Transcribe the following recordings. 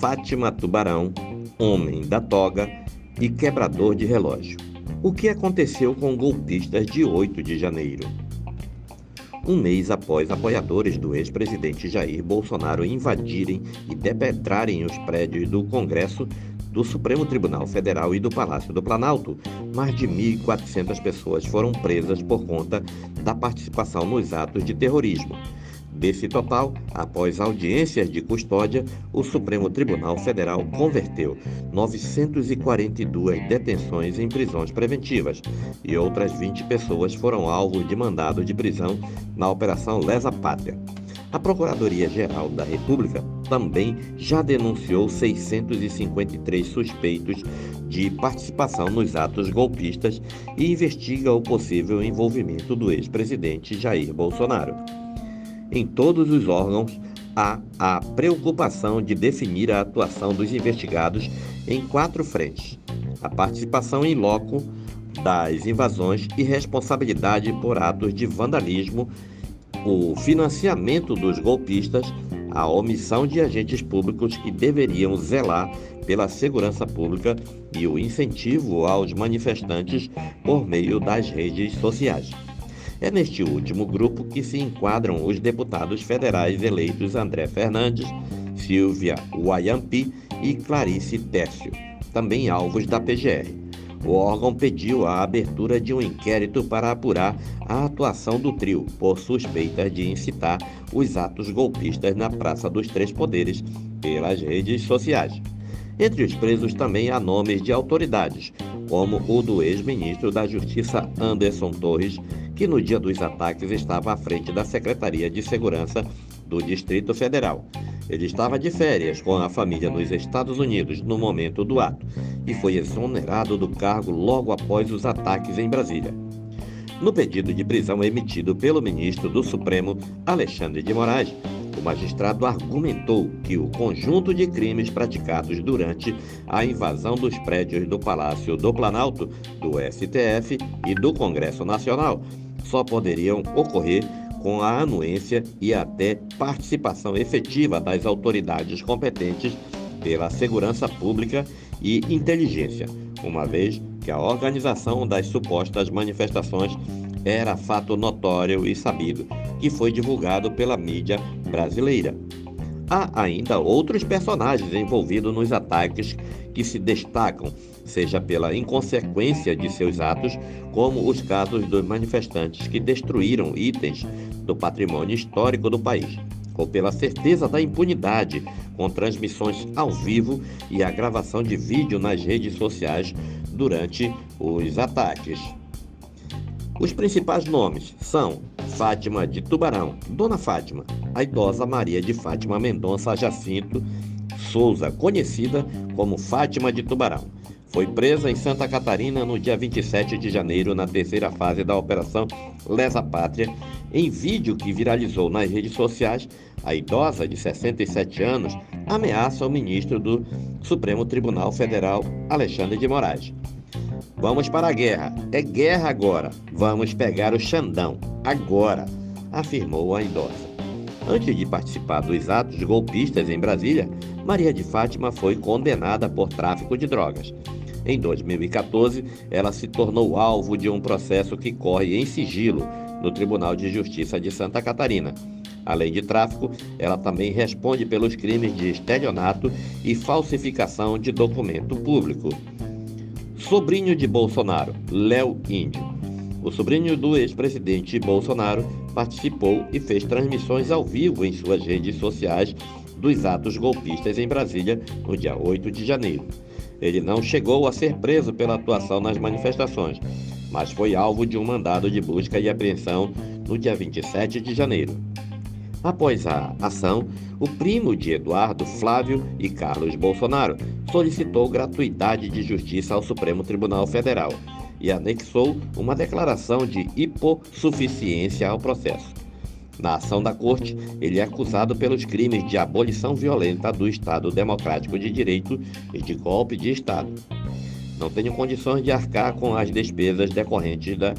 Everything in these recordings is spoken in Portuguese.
Fátima Tubarão, Homem da Toga e Quebrador de Relógio. O que aconteceu com golpistas de 8 de janeiro? Um mês após apoiadores do ex-presidente Jair Bolsonaro invadirem e depetrarem os prédios do Congresso, do Supremo Tribunal Federal e do Palácio do Planalto, mais de 1.400 pessoas foram presas por conta da participação nos atos de terrorismo. Desse total, após audiências de custódia, o Supremo Tribunal Federal converteu 942 detenções em prisões preventivas e outras 20 pessoas foram alvo de mandado de prisão na Operação Lesa Pátria. A Procuradoria-Geral da República também já denunciou 653 suspeitos de participação nos atos golpistas e investiga o possível envolvimento do ex-presidente Jair Bolsonaro. Em todos os órgãos, há a preocupação de definir a atuação dos investigados em quatro frentes: a participação em loco das invasões e responsabilidade por atos de vandalismo, o financiamento dos golpistas, a omissão de agentes públicos que deveriam zelar pela segurança pública e o incentivo aos manifestantes por meio das redes sociais. É neste último grupo que se enquadram os deputados federais eleitos André Fernandes, Silvia Wayampi e Clarice Técio, também alvos da PGR. O órgão pediu a abertura de um inquérito para apurar a atuação do trio por suspeitas de incitar os atos golpistas na Praça dos Três Poderes pelas redes sociais. Entre os presos também há nomes de autoridades, como o do ex-ministro da Justiça Anderson Torres, que no dia dos ataques estava à frente da Secretaria de Segurança do Distrito Federal. Ele estava de férias com a família nos Estados Unidos no momento do ato e foi exonerado do cargo logo após os ataques em Brasília. No pedido de prisão emitido pelo ministro do Supremo, Alexandre de Moraes, o magistrado argumentou que o conjunto de crimes praticados durante a invasão dos prédios do Palácio do Planalto, do STF e do Congresso Nacional só poderiam ocorrer com a anuência e até participação efetiva das autoridades competentes pela segurança pública e inteligência, uma vez que a organização das supostas manifestações era fato notório e sabido, que foi divulgado pela mídia brasileira. Há ainda outros personagens envolvidos nos ataques que se destacam, seja pela inconsequência de seus atos, como os casos dos manifestantes que destruíram itens do patrimônio histórico do país, ou pela certeza da impunidade com transmissões ao vivo e a gravação de vídeo nas redes sociais durante os ataques. Os principais nomes são Fátima de Tubarão, Dona Fátima, a idosa Maria de Fátima Mendonça Jacinto Souza, conhecida como Fátima de Tubarão. Foi presa em Santa Catarina no dia 27 de janeiro, na terceira fase da Operação Lesa Pátria. Em vídeo que viralizou nas redes sociais, a idosa de 67 anos ameaça o ministro do Supremo Tribunal Federal, Alexandre de Moraes. Vamos para a guerra. É guerra agora. Vamos pegar o Xandão. Agora, afirmou a idosa. Antes de participar dos atos golpistas em Brasília, Maria de Fátima foi condenada por tráfico de drogas. Em 2014, ela se tornou alvo de um processo que corre em sigilo no Tribunal de Justiça de Santa Catarina. Além de tráfico, ela também responde pelos crimes de estelionato e falsificação de documento público. Sobrinho de Bolsonaro, Léo Índio. O sobrinho do ex-presidente Bolsonaro participou e fez transmissões ao vivo em suas redes sociais dos atos golpistas em Brasília no dia 8 de janeiro. Ele não chegou a ser preso pela atuação nas manifestações, mas foi alvo de um mandado de busca e apreensão no dia 27 de janeiro. Após a ação, o primo de Eduardo, Flávio e Carlos Bolsonaro solicitou gratuidade de justiça ao Supremo Tribunal Federal e anexou uma declaração de hipossuficiência ao processo. Na ação da corte, ele é acusado pelos crimes de abolição violenta do Estado Democrático de Direito e de golpe de Estado. Não tenho condições de arcar com as despesas decorrentes da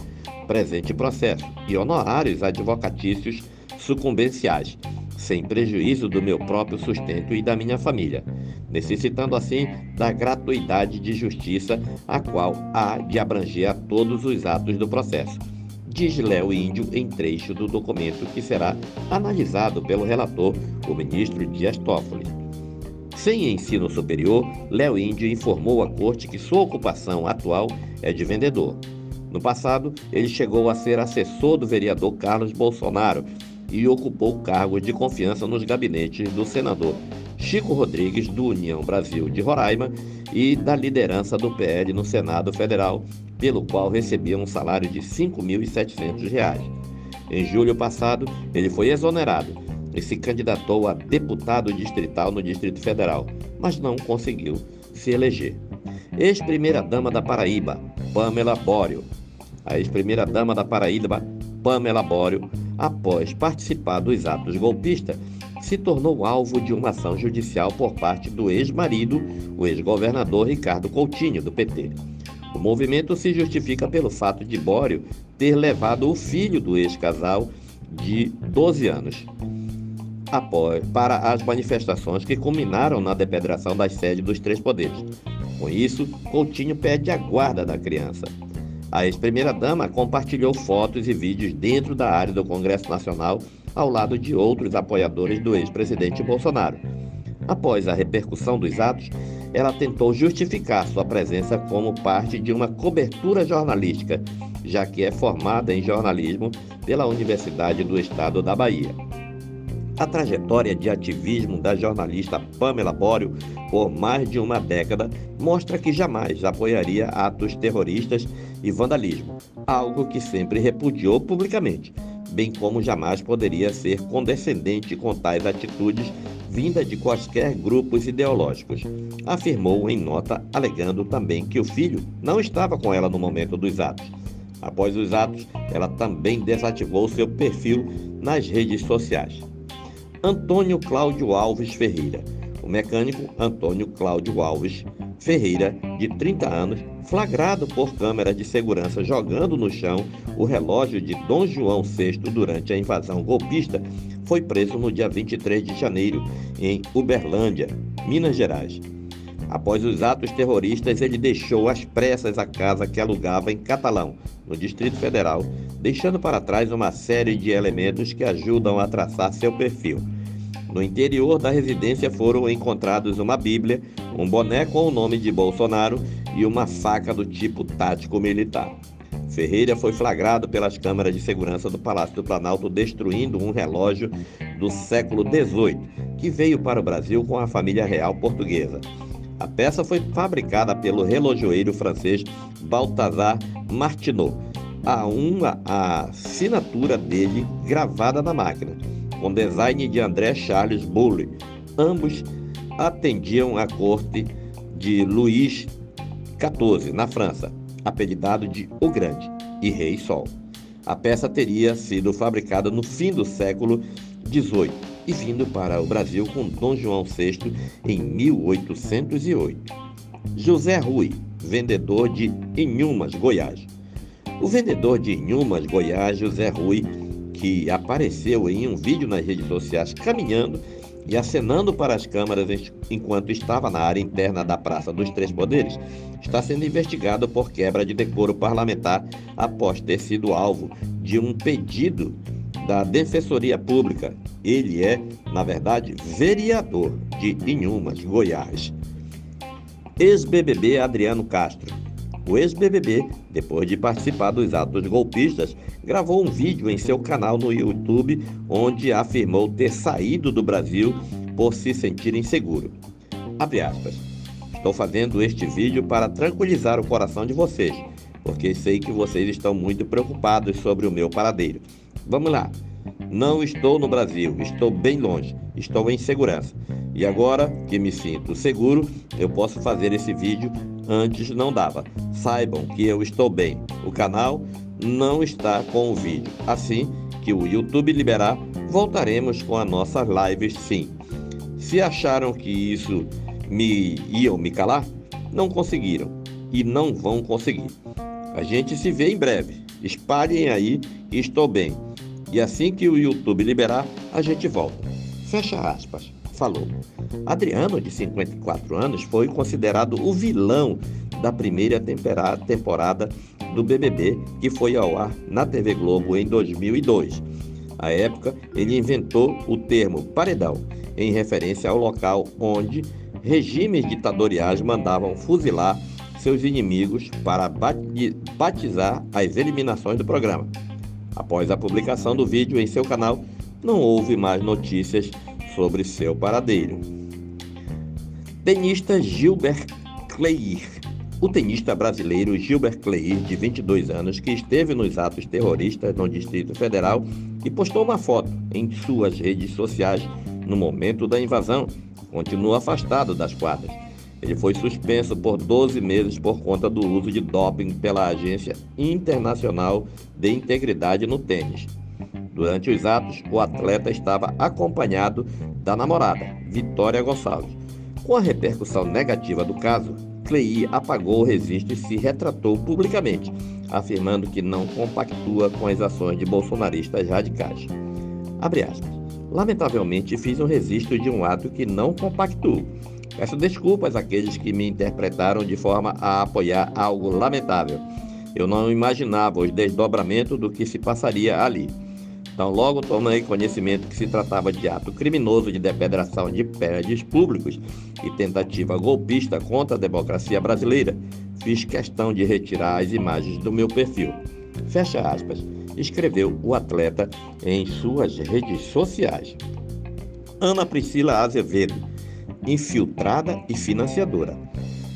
presente processo e honorários advocatícios sucumbenciais. sem prejuízo do meu próprio sustento e da minha família, necessitando assim da gratuidade de justiça, a qual há de abranger a todos os atos do processo. Diz Léo Índio em trecho do documento que será analisado pelo relator, o ministro Dias Toffoli. Sem ensino superior, Léo Índio informou à corte que sua ocupação atual é de vendedor. No passado, ele chegou a ser assessor do vereador Carlos Bolsonaro e ocupou cargos de confiança nos gabinetes do senador Chico Rodrigues, do União Brasil de Roraima, e da liderança do PL no Senado Federal, pelo qual recebia um salário de R$ 5.700. Em julho passado, ele foi exonerado e se candidatou a deputado distrital no Distrito Federal, mas não conseguiu se eleger. Ex-primeira-dama da Paraíba, Pamela Bório. A ex-primeira-dama da Paraíba, Pamela Bório, após participar dos atos golpistas, se tornou alvo de uma ação judicial por parte do ex-marido, o ex-governador Ricardo Coutinho, do PT. O movimento se justifica pelo fato de Bório ter levado o filho do ex-casal de 12 anos após, para as manifestações que culminaram na depedração das sedes dos três poderes. Com isso, Coutinho pede a guarda da criança. A ex-primeira-dama compartilhou fotos e vídeos dentro da área do Congresso Nacional ao lado de outros apoiadores do ex-presidente Bolsonaro. Após a repercussão dos atos, ela tentou justificar sua presença como parte de uma cobertura jornalística, já que é formada em jornalismo pela Universidade do Estado da Bahia. A trajetória de ativismo da jornalista Pamela Bório por mais de uma década mostra que jamais apoiaria atos terroristas e vandalismo, algo que sempre repudiou publicamente, bem como jamais poderia ser condescendente com tais atitudes vinda de quaisquer grupos ideológicos. Afirmou em nota, alegando também que o filho não estava com ela no momento dos atos. Após os atos, ela também desativou seu perfil nas redes sociais. Antônio Cláudio Alves Ferreira. O mecânico Antônio Cláudio Alves Ferreira, de 30 anos, flagrado por câmeras de segurança jogando no chão o relógio de Dom João VI durante a invasão golpista, foi preso no dia 23 de janeiro em Uberlândia, Minas Gerais. Após os atos terroristas, ele deixou às pressas a casa que alugava em Catalão, no Distrito Federal, deixando para trás uma série de elementos que ajudam a traçar seu perfil. No interior da residência foram encontrados uma Bíblia, um boné com o nome de Bolsonaro e uma faca do tipo tático militar. Ferreira foi flagrado pelas câmeras de segurança do Palácio do Planalto destruindo um relógio do século XVIII, que veio para o Brasil com a família real portuguesa. A peça foi fabricada pelo relojoeiro francês Balthazar Martinot. Há uma assinatura dele gravada na máquina, com design de André Charles Boulle. Ambos atendiam à corte de Luís XIV, na França, apelidado de O Grande e Rei Sol. A peça teria sido fabricada no fim do século XVIII e vindo para o Brasil com Dom João VI em 1808. José Rui, vendedor de Inhumas, Goiás. O vendedor de Inhumas, Goiás, José Rui, que apareceu em um vídeo nas redes sociais caminhando e acenando para as câmeras enquanto estava na área interna da Praça dos Três Poderes, está sendo investigado por quebra de decoro parlamentar após ter sido alvo de um pedido da Defensoria Pública. Ele é, na verdade, vereador de Inhumas, Goiás. Ex-BBB Adriano Castro. O ex-BBB, depois de participar dos atos golpistas, gravou um vídeo em seu canal no YouTube onde afirmou ter saído do Brasil por se sentir inseguro. Abre aspas. Estou fazendo este vídeo para tranquilizar o coração de vocês, porque sei que vocês estão muito preocupados sobre o meu paradeiro. Vamos lá. Não estou no Brasil, estou bem longe, estou em segurança. E agora que me sinto seguro, eu posso fazer esse vídeo. Antes não dava. Saibam que eu estou bem. O canal não está com o vídeo. Assim que o YouTube liberar, voltaremos com as nossas lives sim. Se acharam que isso me iam me calar, não conseguiram e não vão conseguir. A gente se vê em breve. Espalhem aí, estou bem. E assim que o YouTube liberar, a gente volta. Fecha aspas. Falou. Adriano, de 54 anos, foi considerado o vilão da primeira temporada do BBB, que foi ao ar na TV Globo em 2002. À época, ele inventou o termo paredão, em referência ao local onde regimes ditatoriais mandavam fuzilar seus inimigos para batizar as eliminações do programa. Após a publicação do vídeo em seu canal, não houve mais notícias sobre seu paradeiro. Tenista Gilbert Cleir. O tenista brasileiro Gilbert Cleir, de 22 anos, que esteve nos atos terroristas no Distrito Federal e postou uma foto em suas redes sociais no momento da invasão, continua afastado das quadras. Ele foi suspenso por 12 meses por conta do uso de doping pela Agência Internacional de Integridade no Tênis. Durante os atos, o atleta estava acompanhado da namorada, Vitória Gonçalves. Com a repercussão negativa do caso, Clei apagou o registro e se retratou publicamente, afirmando que não compactua com as ações de bolsonaristas radicais. Lamentavelmente, fiz um registro de um ato que não compactuo Peço desculpas àqueles que me interpretaram de forma a apoiar algo lamentável. Eu não imaginava os desdobramentos do que se passaria ali. Então, logo tomei conhecimento que se tratava de ato criminoso de depedração de prédios públicos e tentativa golpista contra a democracia brasileira. Fiz questão de retirar as imagens do meu perfil. Fecha aspas, escreveu o atleta em suas redes sociais. Ana Priscila Azevedo infiltrada e financiadora.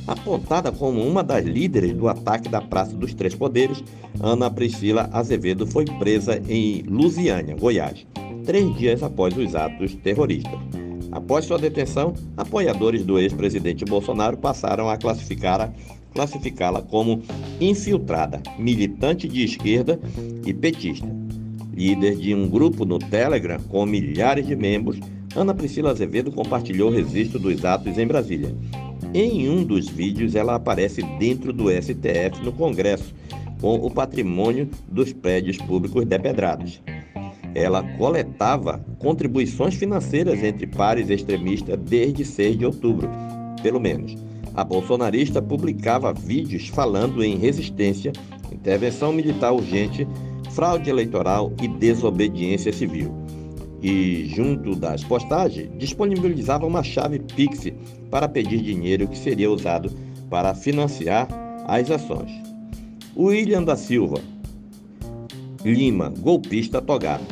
Apontada como uma das líderes do ataque da Praça dos Três Poderes, Ana Priscila Azevedo foi presa em Lusiânia, Goiás, três dias após os atos terroristas. Após sua detenção, apoiadores do ex-presidente Bolsonaro passaram a classificá-la classificá como infiltrada, militante de esquerda e petista. Líder de um grupo no Telegram com milhares de membros, Ana Priscila Azevedo compartilhou o registro dos atos em Brasília. Em um dos vídeos, ela aparece dentro do STF no Congresso, com o patrimônio dos prédios públicos depedrados. Ela coletava contribuições financeiras entre pares extremistas desde 6 de outubro, pelo menos. A bolsonarista publicava vídeos falando em resistência, intervenção militar urgente, fraude eleitoral e desobediência civil e, junto das postagens, disponibilizava uma chave Pix para pedir dinheiro que seria usado para financiar as ações. William da Silva Lima, golpista togado.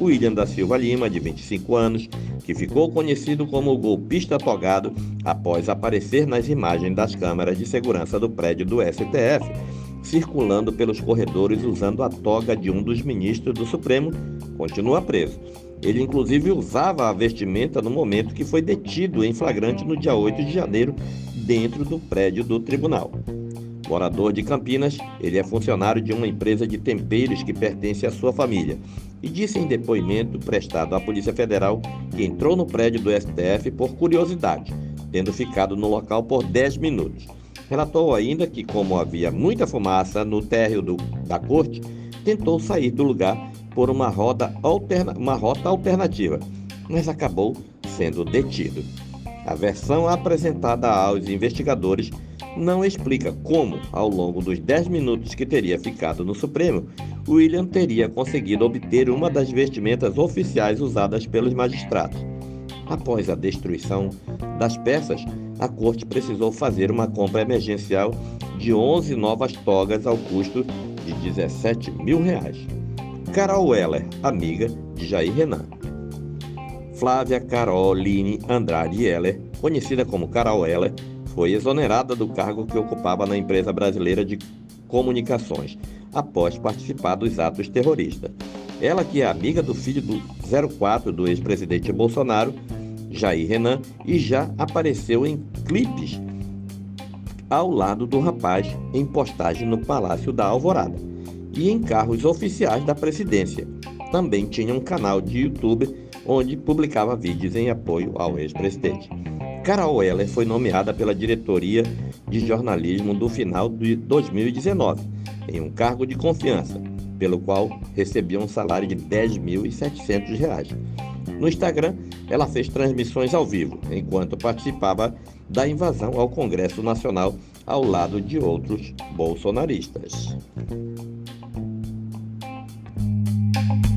William da Silva Lima, de 25 anos, que ficou conhecido como golpista togado após aparecer nas imagens das câmeras de segurança do prédio do STF, circulando pelos corredores usando a toga de um dos ministros do Supremo, continua preso. Ele inclusive usava a vestimenta no momento que foi detido em flagrante no dia 8 de janeiro, dentro do prédio do tribunal. Morador de Campinas, ele é funcionário de uma empresa de temperos que pertence à sua família e disse em depoimento prestado à Polícia Federal que entrou no prédio do STF por curiosidade, tendo ficado no local por 10 minutos. Relatou ainda que, como havia muita fumaça no térreo do, da corte, tentou sair do lugar por uma, roda alterna, uma rota alternativa, mas acabou sendo detido. A versão apresentada aos investigadores não explica como, ao longo dos 10 minutos que teria ficado no Supremo, William teria conseguido obter uma das vestimentas oficiais usadas pelos magistrados. Após a destruição das peças, a corte precisou fazer uma compra emergencial de 11 novas togas ao custo de 17 mil reais. Carol Weller, amiga de Jair Renan. Flávia Caroline Andrade Heller, conhecida como Carol Weller, foi exonerada do cargo que ocupava na empresa brasileira de comunicações, após participar dos atos terroristas. Ela, que é amiga do filho do 04 do ex-presidente Bolsonaro, Jair Renan, e já apareceu em clipes ao lado do rapaz em postagem no Palácio da Alvorada e em carros oficiais da presidência. Também tinha um canal de YouTube onde publicava vídeos em apoio ao ex-presidente. Carol Heller foi nomeada pela diretoria de jornalismo do final de 2019, em um cargo de confiança, pelo qual recebia um salário de R$ 10.700. No Instagram, ela fez transmissões ao vivo, enquanto participava da invasão ao Congresso Nacional ao lado de outros bolsonaristas. Bye.